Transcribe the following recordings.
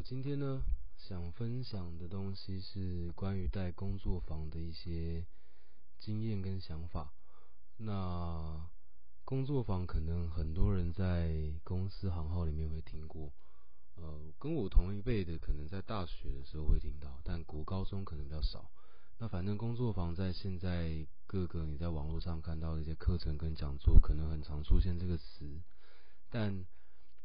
我今天呢，想分享的东西是关于带工作坊的一些经验跟想法。那工作坊可能很多人在公司行号里面会听过，呃，跟我同一辈的可能在大学的时候会听到，但国高中可能比较少。那反正工作坊在现在各个你在网络上看到的一些课程跟讲座，可能很常出现这个词，但。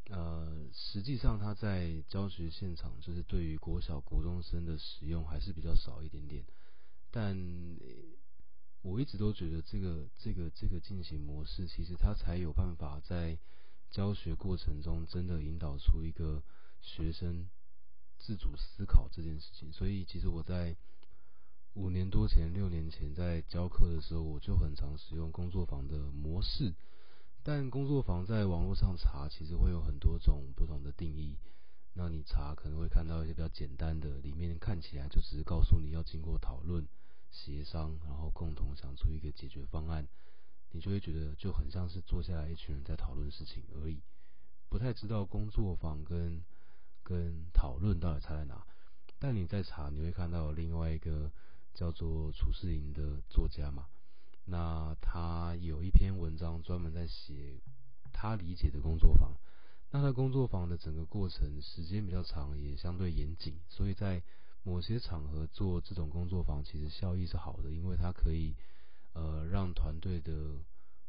呃，实际上他在教学现场，就是对于国小、国中生的使用还是比较少一点点。但我一直都觉得，这个、这个、这个进行模式，其实他才有办法在教学过程中真的引导出一个学生自主思考这件事情。所以，其实我在五年多前、六年前在教课的时候，我就很常使用工作坊的模式。但工作坊在网络上查，其实会有很多种不同的定义。那你查可能会看到一些比较简单的，里面看起来就只是告诉你要经过讨论、协商，然后共同想出一个解决方案。你就会觉得就很像是坐下来一群人在讨论事情而已，不太知道工作坊跟跟讨论到底差在哪。但你在查，你会看到另外一个叫做楚世营的作家嘛。那他有一篇文章专门在写他理解的工作坊。那他工作坊的整个过程时间比较长，也相对严谨，所以在某些场合做这种工作坊，其实效益是好的，因为它可以呃让团队的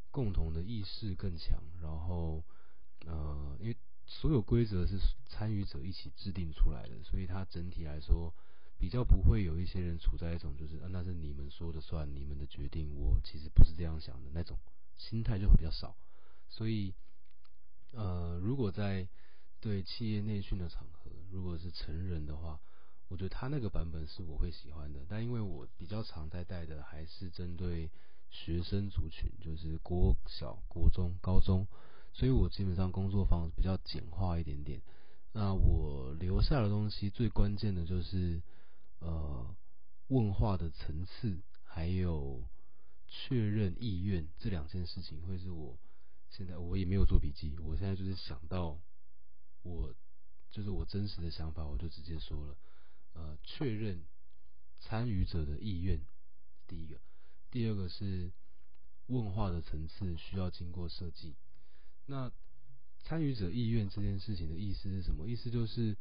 共同的意识更强。然后呃，因为所有规则是参与者一起制定出来的，所以它整体来说。比较不会有一些人处在一种就是，那是你们说的算，你们的决定，我其实不是这样想的那种心态就会比较少。所以，呃，如果在对企业内训的场合，如果是成人的话，我觉得他那个版本是我会喜欢的。但因为我比较常在带的还是针对学生族群，就是国小、国中、高中，所以我基本上工作方式比较简化一点点。那我留下的东西最关键的就是。呃，问话的层次，还有确认意愿这两件事情，会是我现在我也没有做笔记，我现在就是想到我就是我真实的想法，我就直接说了。呃，确认参与者的意愿，第一个，第二个是问话的层次需要经过设计。那参与者意愿这件事情的意思是什么？意思就是。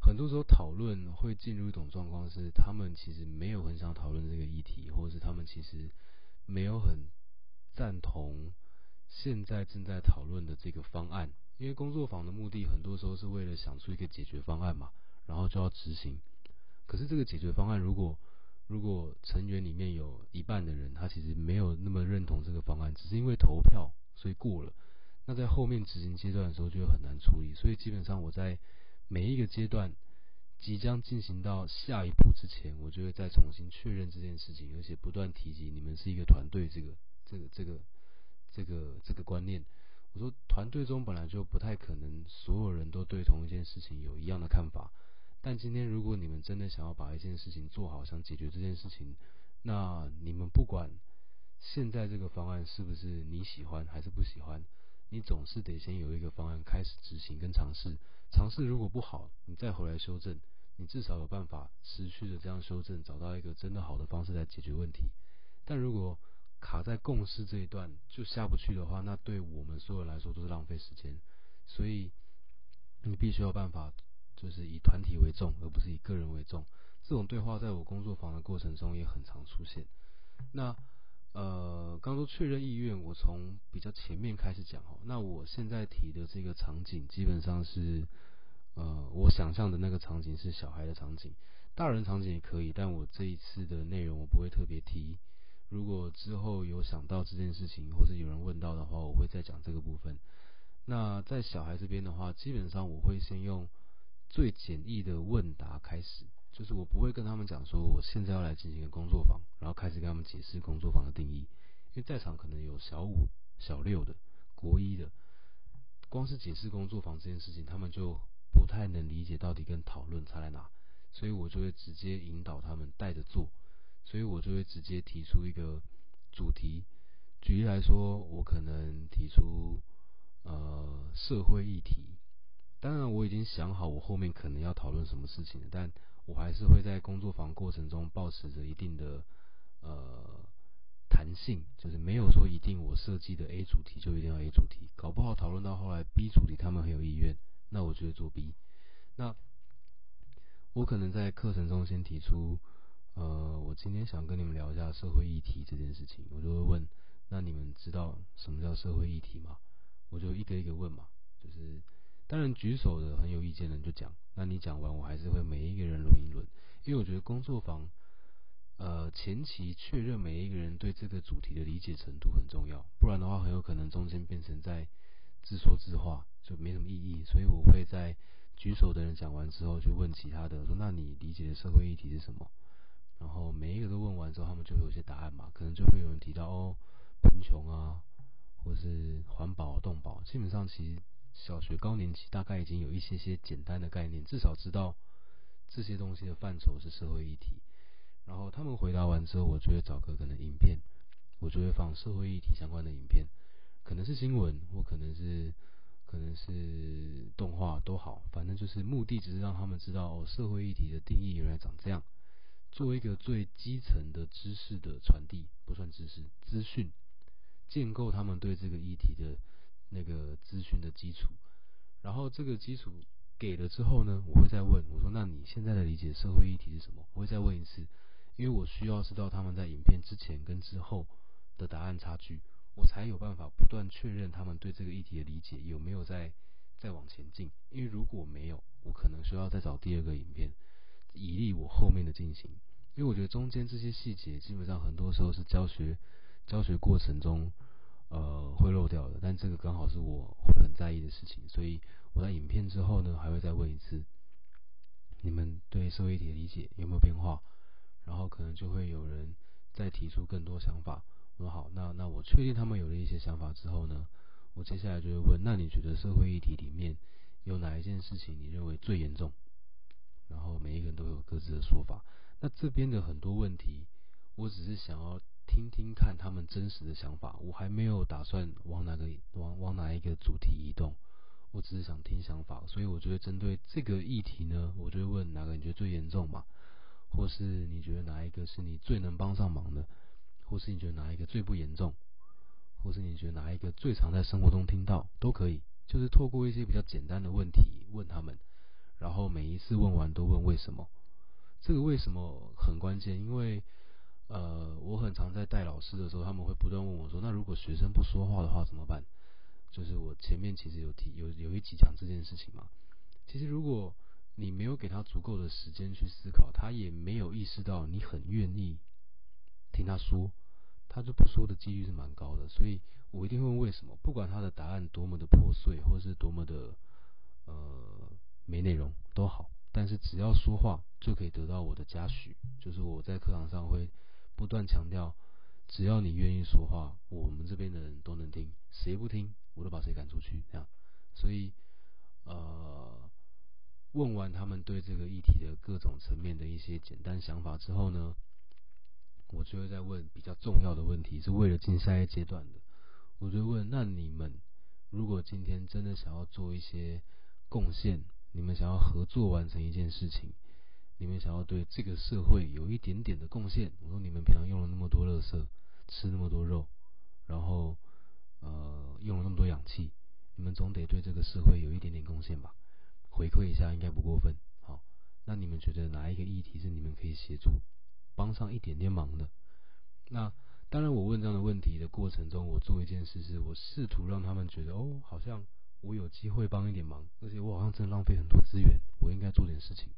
很多时候讨论会进入一种状况，是他们其实没有很想讨论这个议题，或者是他们其实没有很赞同现在正在讨论的这个方案。因为工作坊的目的很多时候是为了想出一个解决方案嘛，然后就要执行。可是这个解决方案，如果如果成员里面有一半的人他其实没有那么认同这个方案，只是因为投票所以过了，那在后面执行阶段的时候就会很难处理。所以基本上我在。每一个阶段即将进行到下一步之前，我就会再重新确认这件事情，而且不断提及你们是一个团队，这个、这个、这个、这个、这个观念。我说，团队中本来就不太可能所有人都对同一件事情有一样的看法。但今天如果你们真的想要把一件事情做好，想解决这件事情，那你们不管现在这个方案是不是你喜欢还是不喜欢。你总是得先有一个方案开始执行跟尝试，尝试如果不好，你再回来修正，你至少有办法持续的这样修正，找到一个真的好的方式来解决问题。但如果卡在共识这一段就下不去的话，那对我们所有人来说都是浪费时间。所以你必须有办法，就是以团体为重，而不是以个人为重。这种对话在我工作坊的过程中也很常出现。那。呃，刚说确认意愿，我从比较前面开始讲哦。那我现在提的这个场景，基本上是呃，我想象的那个场景是小孩的场景，大人场景也可以，但我这一次的内容我不会特别提。如果之后有想到这件事情，或者有人问到的话，我会再讲这个部分。那在小孩这边的话，基本上我会先用最简易的问答开始。就是我不会跟他们讲说，我现在要来进行一个工作坊，然后开始跟他们解释工作坊的定义。因为在场可能有小五、小六的、国一的，光是解释工作坊这件事情，他们就不太能理解到底跟讨论差在哪。所以我就会直接引导他们带着做，所以我就会直接提出一个主题。举例来说，我可能提出呃社会议题，当然我已经想好我后面可能要讨论什么事情了，但我还是会在工作坊过程中保持着一定的呃弹性，就是没有说一定我设计的 A 主题就一定要 A 主题，搞不好讨论到后来 B 主题他们很有意愿，那我就会做 B。那我可能在课程中先提出，呃，我今天想跟你们聊一下社会议题这件事情，我就会问，那你们知道什么叫社会议题吗？我就一个一个问嘛，就是当然举手的很有意见的就讲，那你讲完我还是会每一个人轮一轮，因为我觉得工作坊，呃，前期确认每一个人对这个主题的理解程度很重要，不然的话很有可能中间变成在自说自话，就没什么意义，所以我会在。举手的人讲完之后，就问其他的说：“那你理解的社会议题是什么？”然后每一个都问完之后，他们就会有些答案嘛，可能就会有人提到哦，贫穷啊，或是环保、动保。基本上，其实小学高年级大概已经有一些些简单的概念，至少知道这些东西的范畴是社会议题。然后他们回答完之后，我就会找个可能影片，我就会放社会议题相关的影片，可能是新闻，或可能是。可能是动画都好，反正就是目的只是让他们知道社会议题的定义原来长这样，作为一个最基层的知识的传递，不算知识资讯，建构他们对这个议题的那个资讯的基础。然后这个基础给了之后呢，我会再问我说：“那你现在的理解社会议题是什么？”我会再问一次，因为我需要知道他们在影片之前跟之后的答案差距。我才有办法不断确认他们对这个议题的理解有没有在再往前进，因为如果没有，我可能需要再找第二个影片，以利我后面的进行。因为我觉得中间这些细节基本上很多时候是教学教学过程中呃会漏掉的，但这个刚好是我会很在意的事情，所以我在影片之后呢还会再问一次，你们对社会议题的理解有没有变化？然后可能就会有人再提出更多想法。说好，那那我确定他们有了一些想法之后呢，我接下来就会问，那你觉得社会议题里面有哪一件事情你认为最严重？然后每一个人都有各自的说法。那这边的很多问题，我只是想要听听看他们真实的想法，我还没有打算往哪个往往哪一个主题移动，我只是想听想法。所以我觉得针对这个议题呢，我就会问哪个你觉得最严重嘛，或是你觉得哪一个是你最能帮上忙的？或是你觉得哪一个最不严重，或是你觉得哪一个最常在生活中听到，都可以，就是透过一些比较简单的问题问他们，然后每一次问完都问为什么，这个为什么很关键，因为呃，我很常在带老师的时候，他们会不断问我说，那如果学生不说话的话怎么办？就是我前面其实有提有有一集讲这件事情嘛，其实如果你没有给他足够的时间去思考，他也没有意识到你很愿意。听他说，他就不说的几率是蛮高的，所以我一定会问为什么，不管他的答案多么的破碎，或是多么的呃没内容都好，但是只要说话就可以得到我的嘉许，就是我在课堂上会不断强调，只要你愿意说话，我们这边的人都能听，谁不听我都把谁赶出去，这样，所以呃问完他们对这个议题的各种层面的一些简单想法之后呢。我就会再问比较重要的问题，是为了进下一阶段的。我就问：那你们如果今天真的想要做一些贡献，你们想要合作完成一件事情，你们想要对这个社会有一点点的贡献。我说：你们平常用了那么多垃圾，吃那么多肉，然后呃用了那么多氧气，你们总得对这个社会有一点点贡献吧？回馈一下应该不过分。好，那你们觉得哪一个议题是你们可以协助？帮上一点点忙的，那当然，我问这样的问题的过程中，我做一件事，是我试图让他们觉得，哦，好像我有机会帮一点忙，而且我好像真的浪费很多资源，我应该做点事情。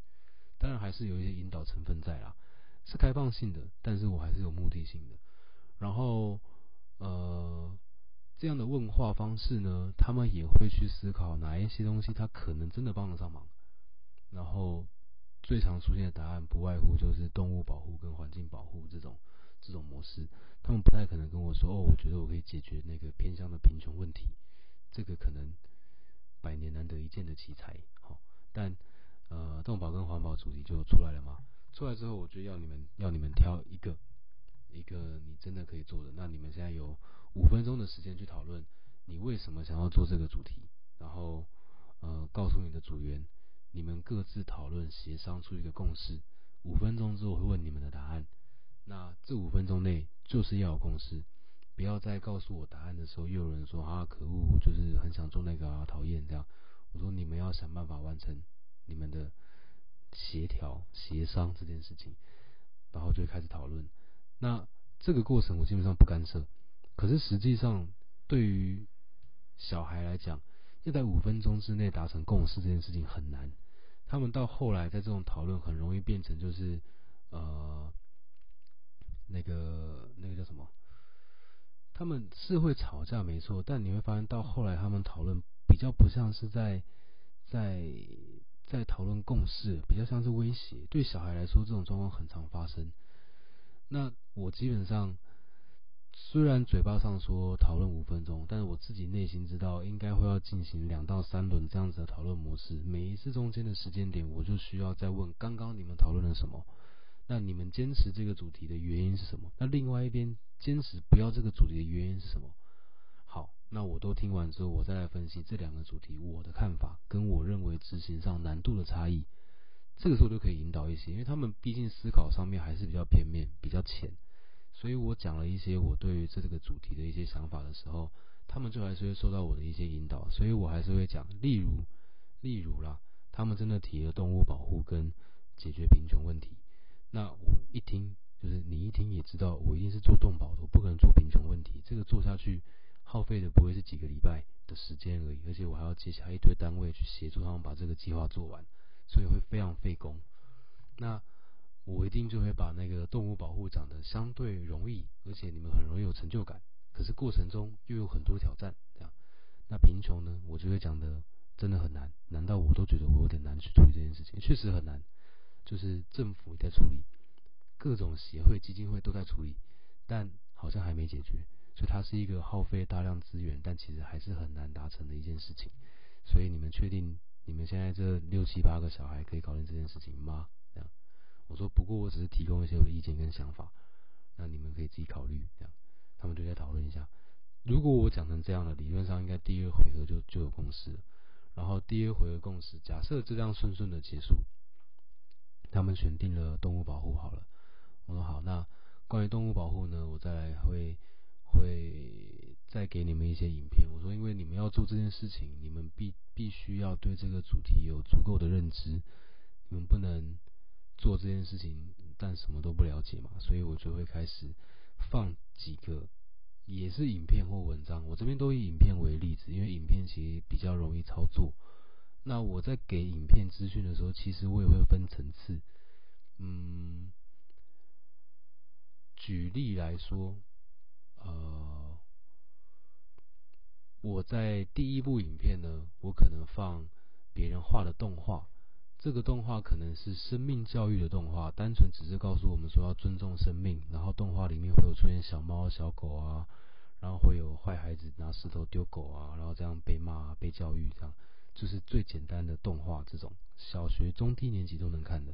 当然，还是有一些引导成分在啦，是开放性的，但是我还是有目的性的。然后，呃，这样的问话方式呢，他们也会去思考哪一些东西他可能真的帮得上忙，然后。最常出现的答案不外乎就是动物保护跟环境保护这种这种模式。他们不太可能跟我说：“哦，我觉得我可以解决那个偏向的贫穷问题。”这个可能百年难得一见的奇才。好，但呃，动保跟环保主题就出来了嘛。出来之后，我就要你们要你们挑一个一个你真的可以做的。那你们现在有五分钟的时间去讨论，你为什么想要做这个主题？然后呃，告诉你的组员，你们各自讨论协商出一个共识，五分钟之后会问你们的答案。那这五分钟内就是要有共识，不要再告诉我答案的时候又有人说啊可恶，就是很想做那个啊，讨厌这样。我说你们要想办法完成你们的协调协商这件事情，然后就开始讨论。那这个过程我基本上不干涉，可是实际上对于小孩来讲，要在五分钟之内达成共识这件事情很难。他们到后来在这种讨论很容易变成就是呃那个那个叫什么？他们是会吵架没错，但你会发现到后来他们讨论比较不像是在在在讨论共识，比较像是威胁。对小孩来说，这种状况很常发生。那我基本上。虽然嘴巴上说讨论五分钟，但是我自己内心知道应该会要进行两到三轮这样子的讨论模式。每一次中间的时间点，我就需要再问刚刚你们讨论了什么？那你们坚持这个主题的原因是什么？那另外一边坚持不要这个主题的原因是什么？那我都听完之后，我再来分析这两个主题我的看法跟我认为执行上难度的差异。这个时候就可以引导一些，因为他们毕竟思考上面还是比较片面、比较浅。所以我讲了一些我对于这个主题的一些想法的时候，他们就还是会受到我的一些引导，所以我还是会讲，例如，例如啦，他们真的提了动物保护跟解决贫穷问题，那我一听，就是你一听也知道，我一定是做动保的，我不可能做贫穷问题，这个做下去耗费的不会是几个礼拜的时间而已，而且我还要接下一堆单位去协助他们把这个计划做完，所以会非常费工。那。我一定就会把那个动物保护讲的相对容易，而且你们很容易有成就感。可是过程中又有很多挑战，这样。那贫穷呢，我就会讲的真的很难，难道我都觉得我有点难去处理这件事情？确实很难，就是政府也在处理，各种协会、基金会都在处理，但好像还没解决。所以它是一个耗费大量资源，但其实还是很难达成的一件事情。所以你们确定你们现在这六七八个小孩可以搞定这件事情吗？我说，不过我只是提供一些我的意见跟想法，那你们可以自己考虑。这样，他们就在讨论一下。如果我讲成这样的，理论上应该第二回合就就有共识。然后第二回合共识，假设这样顺顺的结束，他们选定了动物保护好了。我说好，那关于动物保护呢，我再来会会再给你们一些影片。我说，因为你们要做这件事情，你们必必须要对这个主题有足够的认知，你们不能。做这件事情，但什么都不了解嘛，所以我就会开始放几个，也是影片或文章。我这边都以影片为例子，因为影片其实比较容易操作。那我在给影片资讯的时候，其实我也会分层次。嗯，举例来说，呃，我在第一部影片呢，我可能放别人画的动画。这个动画可能是生命教育的动画，单纯只是告诉我们说要尊重生命。然后动画里面会有出现小猫、小狗啊，然后会有坏孩子拿石头丢狗啊，然后这样被骂、被教育，这样就是最简单的动画。这种小学中低年级都能看的。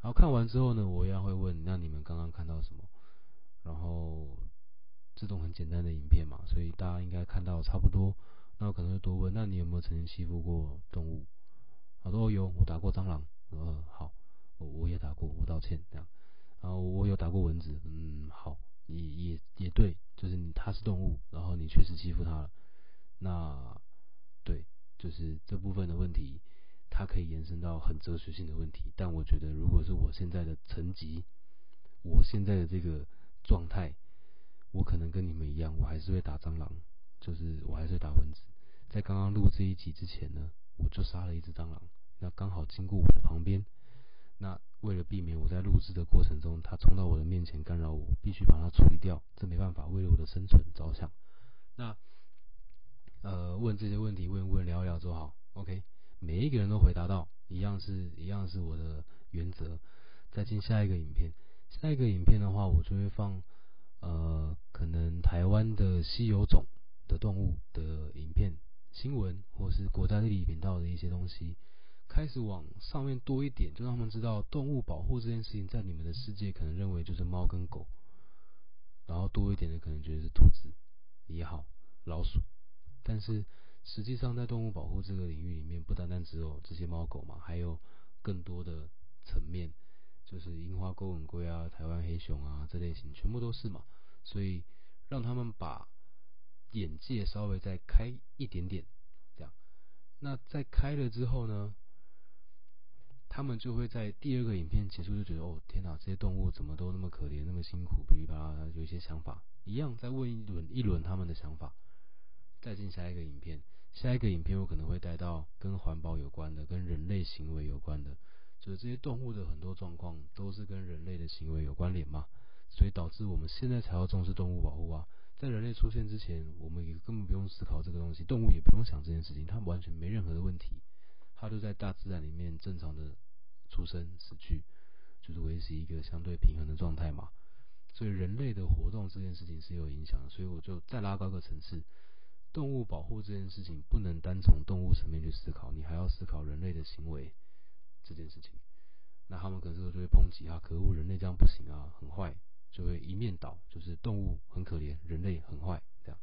然后看完之后呢，我一样会问：那你们刚刚看到什么？然后这种很简单的影片嘛，所以大家应该看到差不多。那我可能会多问：那你有没有曾经欺负过动物？好多有，我打过蟑螂，呃，好，我我也打过，我道歉这样。然后我有打过蚊子，嗯，好，也也也对，就是你它是动物，然后你确实欺负它了，那对，就是这部分的问题，它可以延伸到很哲学性的问题。但我觉得，如果是我现在的层级，我现在的这个状态，我可能跟你们一样，我还是会打蟑螂，就是我还是会打蚊子。在刚刚录这一集之前呢。我就杀了一只蟑螂，那刚好经过我的旁边。那为了避免我在录制的过程中它冲到我的面前干扰我，必须把它处理掉。这没办法，为了我的生存着想。那呃，问这些问题，问问聊聊就好。OK，每一个人都回答到，一样是一样是我的原则。再进下一个影片，下一个影片的话，我就会放呃，可能台湾的稀有种的动物的影片。新闻或是国家地理频道的一些东西，开始往上面多一点，就让他们知道动物保护这件事情，在你们的世界可能认为就是猫跟狗，然后多一点的可能觉得是兔子也好，老鼠。但是实际上在动物保护这个领域里面，不单单只有这些猫狗嘛，还有更多的层面，就是樱花钩吻龟啊、台湾黑熊啊这类型，全部都是嘛。所以让他们把眼界稍微再开一点点，这样。那在开了之后呢，他们就会在第二个影片结束就觉得，哦天哪，这些动物怎么都那么可怜，那么辛苦，噼里啪啦，有一些想法，一样再问一轮一轮他们的想法，再进下一个影片。下一个影片我可能会带到跟环保有关的，跟人类行为有关的，就是这些动物的很多状况都是跟人类的行为有关联嘛，所以导致我们现在才要重视动物保护啊。在人类出现之前，我们也根本不用思考这个东西，动物也不用想这件事情，它完全没任何的问题，它就在大自然里面正常的出生死去，就是维持一个相对平衡的状态嘛。所以人类的活动这件事情是有影响的，所以我就再拉高个层次。动物保护这件事情不能单从动物层面去思考，你还要思考人类的行为这件事情。那他们可能就会抨击啊，可恶，人类这样不行啊，很坏，就会一面倒，就是动物很可怜，人类很坏这样。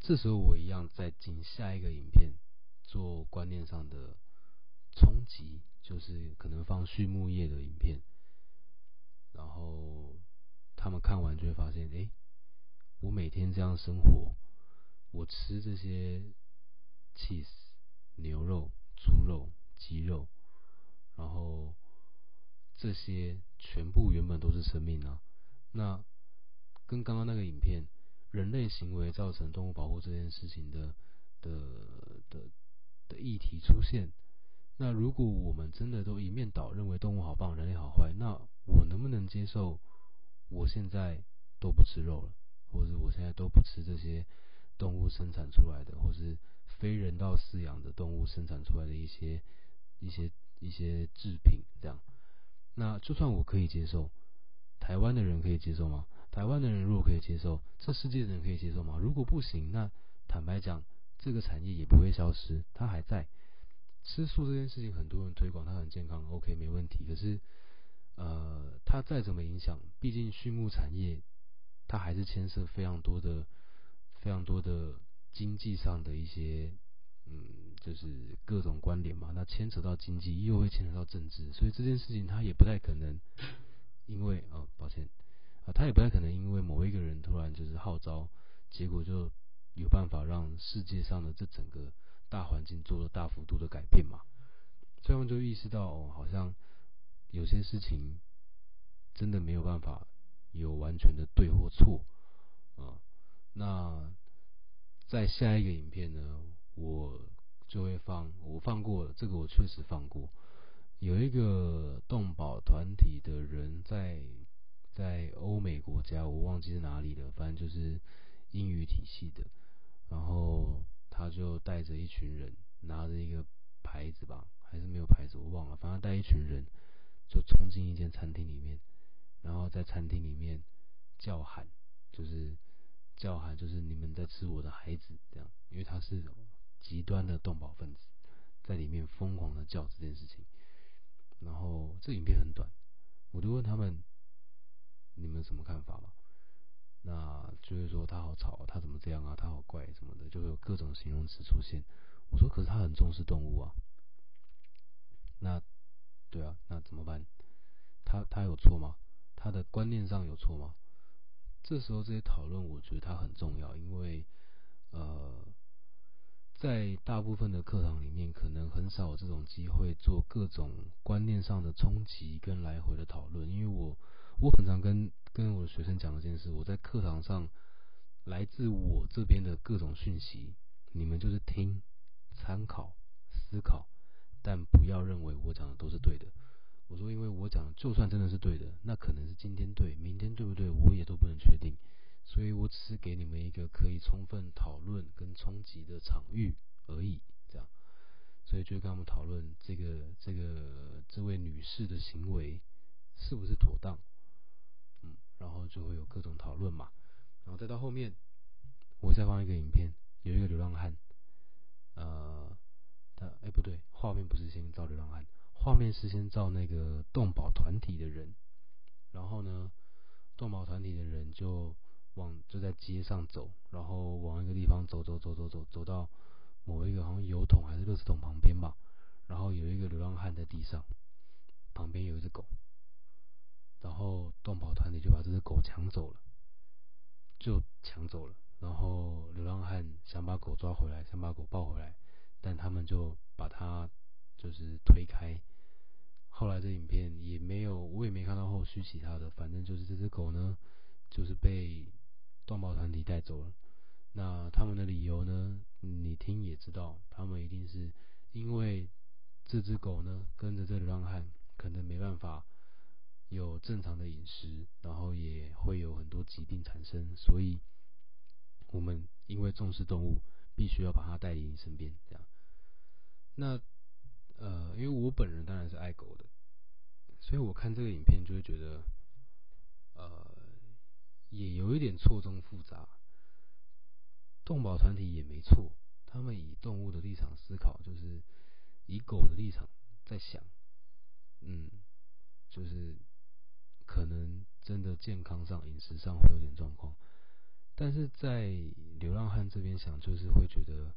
这时候我一样在进下一个影片做观念上的冲击，就是可能放畜牧业的影片，然后他们看完就会发现，哎。我每天这样生活，我吃这些 cheese、牛肉、猪肉、肌肉，然后这些全部原本都是生命啊。那跟刚刚那个影片，人类行为造成动物保护这件事情的的的的议题出现，那如果我们真的都一面倒认为动物好棒，人类好坏，那我能不能接受我现在都不吃肉了？或者我现在都不吃这些动物生产出来的，或是非人道饲养的动物生产出来的一些一些一些制品，这样。那就算我可以接受，台湾的人可以接受吗？台湾的人如果可以接受，这世界的人可以接受吗？如果不行，那坦白讲，这个产业也不会消失，它还在。吃素这件事情，很多人推广，它很健康，OK，没问题。可是，呃，它再怎么影响，毕竟畜牧产业。它还是牵涉非常多的、非常多的经济上的一些，嗯，就是各种关联嘛。那牵扯到经济，又会牵扯到政治，所以这件事情它也不太可能，因为啊，抱歉啊，它也不太可能因为某一个人突然就是号召，结果就有办法让世界上的这整个大环境做了大幅度的改变嘛。所以我们就意识到，哦，好像有些事情真的没有办法。有完全的对或错啊？那在下一个影片呢，我就会放，我放过了，这个我确实放过。有一个动保团体的人在在欧美国家，我忘记是哪里了，反正就是英语体系的。然后他就带着一群人，拿着一个牌子吧，还是没有牌子，我忘了。反正带一群人就冲进一间餐厅里面。然后在餐厅里面叫喊，就是叫喊，就是你们在吃我的孩子这样，因为他是极端的动保分子，在里面疯狂的叫这件事情。然后这影片很短，我就问他们，你们有什么看法吗？那就是说他好吵，他怎么这样啊？他好怪什么的，就会有各种形容词出现。我说，可是他很重视动物啊。那对啊，那怎么办？他他有错吗？他的观念上有错吗？这时候这些讨论，我觉得它很重要，因为呃，在大部分的课堂里面，可能很少有这种机会做各种观念上的冲击跟来回的讨论。因为我我很常跟跟我的学生讲一件事，我在课堂上来自我这边的各种讯息，你们就是听、参考、思考，但不要认为我讲的都是对的。我说，因为我讲，就算真的是对的，那可能是今天对，明天对不对，我也都不能确定。所以我只是给你们一个可以充分讨论跟冲击的场域而已，这样。所以就跟他们讨论这个这个这位女士的行为是不是妥当，嗯，然后就会有各种讨论嘛。然后再到后面，我再放一个影片，有一个流浪汉，呃，他哎不对，画面不是先照流浪汉。画面是先照那个动保团体的人，然后呢，动保团体的人就往就在街上走，然后往一个地方走走走走走，走到某一个好像油桶还是垃圾桶旁边吧，然后有一个流浪汉在地上，旁边有一只狗，然后动保团体就把这只狗抢走了，就抢走了，然后流浪汉想把狗抓回来，想把狗抱回来，但他们就把它就是推开。后来这影片也没有，我也没看到后续其他的，反正就是这只狗呢，就是被动保团体带走了。那他们的理由呢，你听也知道，他们一定是因为这只狗呢跟着这流浪汉，可能没办法有正常的饮食，然后也会有很多疾病产生，所以我们因为重视动物，必须要把它带离你身边，这样。那呃，因为我本人当然是爱狗的。所以我看这个影片就会觉得，呃，也有一点错综复杂。动保团体也没错，他们以动物的立场思考，就是以狗的立场在想，嗯，就是可能真的健康上、饮食上会有点状况，但是在流浪汉这边想，就是会觉得。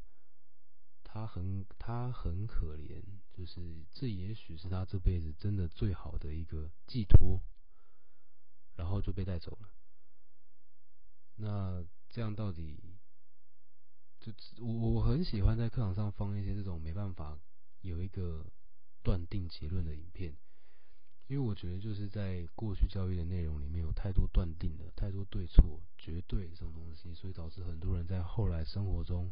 他很他很可怜，就是这也许是他这辈子真的最好的一个寄托，然后就被带走了。那这样到底，就我我很喜欢在课堂上放一些这种没办法有一个断定结论的影片，因为我觉得就是在过去教育的内容里面有太多断定了，太多对错、绝对这种东西，所以导致很多人在后来生活中。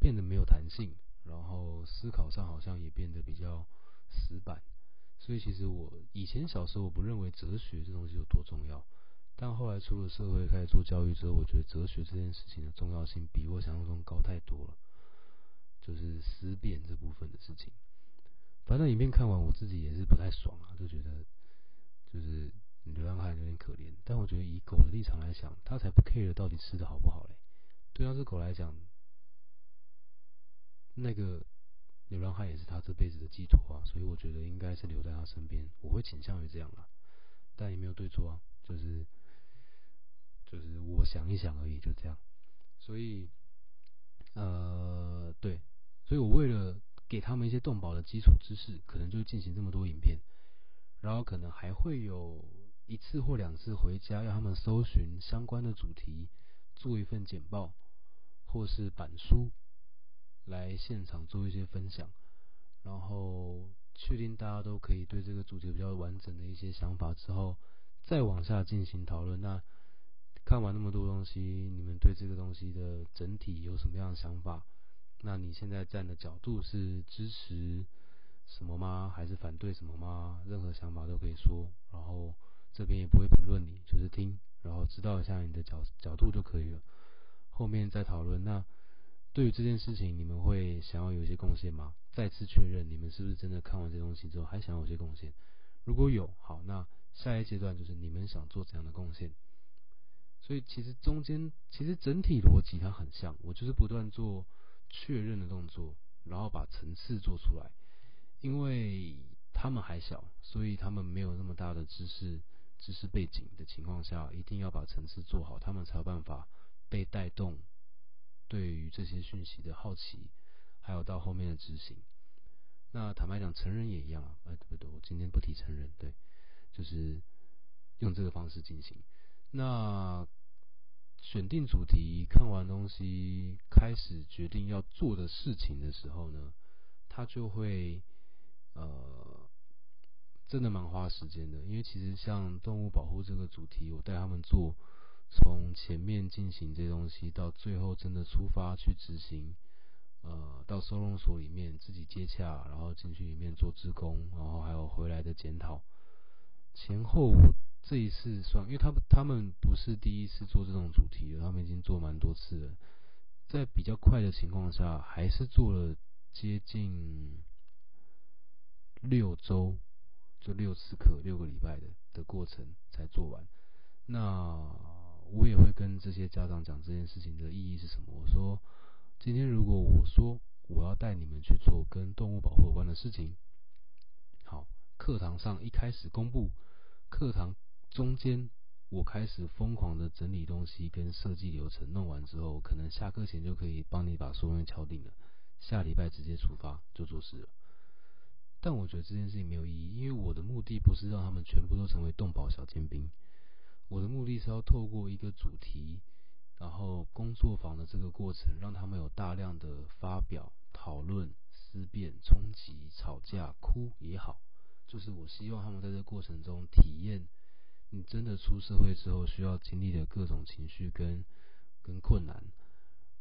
变得没有弹性，然后思考上好像也变得比较死板。所以其实我以前小时候我不认为哲学这东西有多重要，但后来出了社会开始做教育之后，我觉得哲学这件事情的重要性比我想象中高太多了。就是思辨这部分的事情。反正影片看完我自己也是不太爽啊，就觉得就是流浪汉有点可怜。但我觉得以狗的立场来讲，它才不 care 到底吃的好不好嘞。对那只狗来讲。那个流浪汉也是他这辈子的寄托啊，所以我觉得应该是留在他身边。我会倾向于这样啊，但也没有对错啊，就是就是我想一想而已，就这样。所以呃，对，所以我为了给他们一些动保的基础知识，可能就进行这么多影片，然后可能还会有一次或两次回家，让他们搜寻相关的主题，做一份简报或是板书。来现场做一些分享，然后确定大家都可以对这个主题比较完整的一些想法之后，再往下进行讨论。那看完那么多东西，你们对这个东西的整体有什么样的想法？那你现在站的角度是支持什么吗？还是反对什么吗？任何想法都可以说，然后这边也不会评论你，就是听，然后知道一下你的角角度就可以了。后面再讨论那。对于这件事情，你们会想要有一些贡献吗？再次确认，你们是不是真的看完这东西之后还想要有些贡献？如果有，好，那下一阶段就是你们想做怎样的贡献？所以其实中间其实整体逻辑它很像，我就是不断做确认的动作，然后把层次做出来。因为他们还小，所以他们没有那么大的知识知识背景的情况下，一定要把层次做好，他们才有办法被带动。对于这些讯息的好奇，还有到后面的执行，那坦白讲，成人也一样啊。哎，对不对？我今天不提成人，对，就是用这个方式进行。那选定主题，看完东西，开始决定要做的事情的时候呢，他就会呃，真的蛮花时间的。因为其实像动物保护这个主题，我带他们做。从前面进行这东西，到最后真的出发去执行，呃，到收容所里面自己接洽，然后进去里面做志工，然后还有回来的检讨，前后这一次算，因为他们他们不是第一次做这种主题了他们已经做蛮多次了，在比较快的情况下，还是做了接近六周，就六次课，六个礼拜的的过程才做完，那。我也会跟这些家长讲这件事情的意义是什么。我说，今天如果我说我要带你们去做跟动物保护有关的事情，好，课堂上一开始公布，课堂中间我开始疯狂的整理东西跟设计流程，弄完之后，可能下课前就可以帮你把所有东西敲定了，下礼拜直接出发就做事了。但我觉得这件事情没有意义，因为我的目的不是让他们全部都成为动保小尖兵，我的目的是要透过一个主题，然后工作坊的这个过程，让他们有大量的发表、讨论、思辨、冲击、吵架、哭也好，就是我希望他们在这过程中体验，你真的出社会之后需要经历的各种情绪跟跟困难，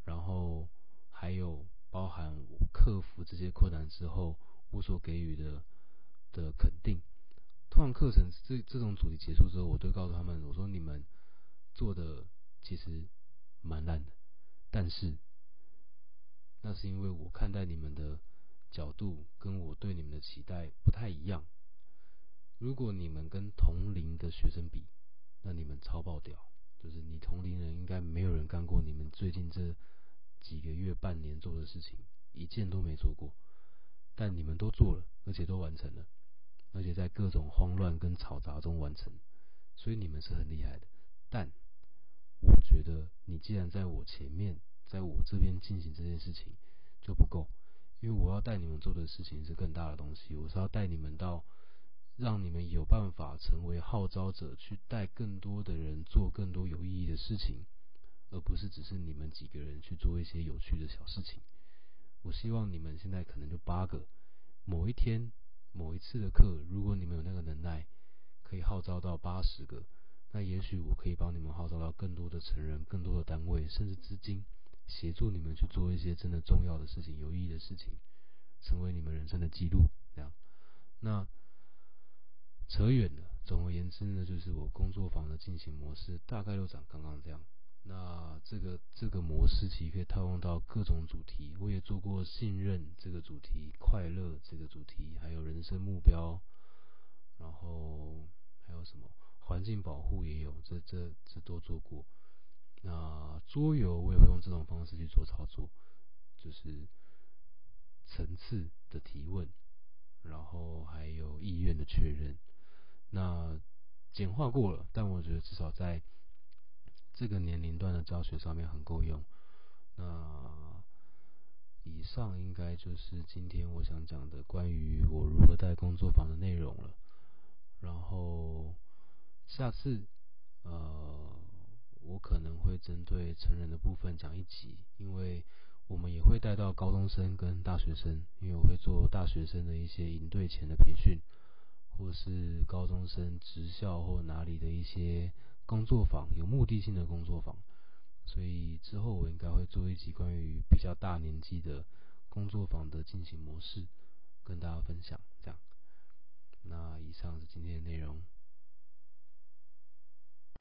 然后还有包含克服这些困难之后。我所给予的的肯定，通常课程这这种主题结束之后，我都告诉他们，我说你们做的其实蛮烂的，但是那是因为我看待你们的角度跟我对你们的期待不太一样。如果你们跟同龄的学生比，那你们超爆屌，就是你同龄人应该没有人干过你们最近这几个月半年做的事情，一件都没做过。但你们都做了，而且都完成了，而且在各种慌乱跟嘈杂中完成，所以你们是很厉害的。但我觉得，你既然在我前面，在我这边进行这件事情就不够，因为我要带你们做的事情是更大的东西。我是要带你们到，让你们有办法成为号召者，去带更多的人做更多有意义的事情，而不是只是你们几个人去做一些有趣的小事情。我希望你们现在可能就八个，某一天某一次的课，如果你们有那个能耐，可以号召到八十个，那也许我可以帮你们号召到更多的成人、更多的单位，甚至资金，协助你们去做一些真的重要的事情、有意义的事情，成为你们人生的记录。这样，那扯远了。总而言之呢，就是我工作坊的进行模式大概就长刚刚这样。那这个这个模式其实可以套用到各种主题，我也做过信任这个主题、快乐这个主题，还有人生目标，然后还有什么环境保护也有，这这这都做过。那桌游我也会用这种方式去做操作，就是层次的提问，然后还有意愿的确认。那简化过了，但我觉得至少在。这个年龄段的教学上面很够用。那以上应该就是今天我想讲的关于我如何带工作坊的内容了。然后下次呃，我可能会针对成人的部分讲一集，因为我们也会带到高中生跟大学生，因为我会做大学生的一些营队前的培训，或是高中生职校或哪里的一些。工作坊有目的性的工作坊，所以之后我应该会做一集关于比较大年纪的工作坊的进行模式，跟大家分享。这样，那以上是今天的内容。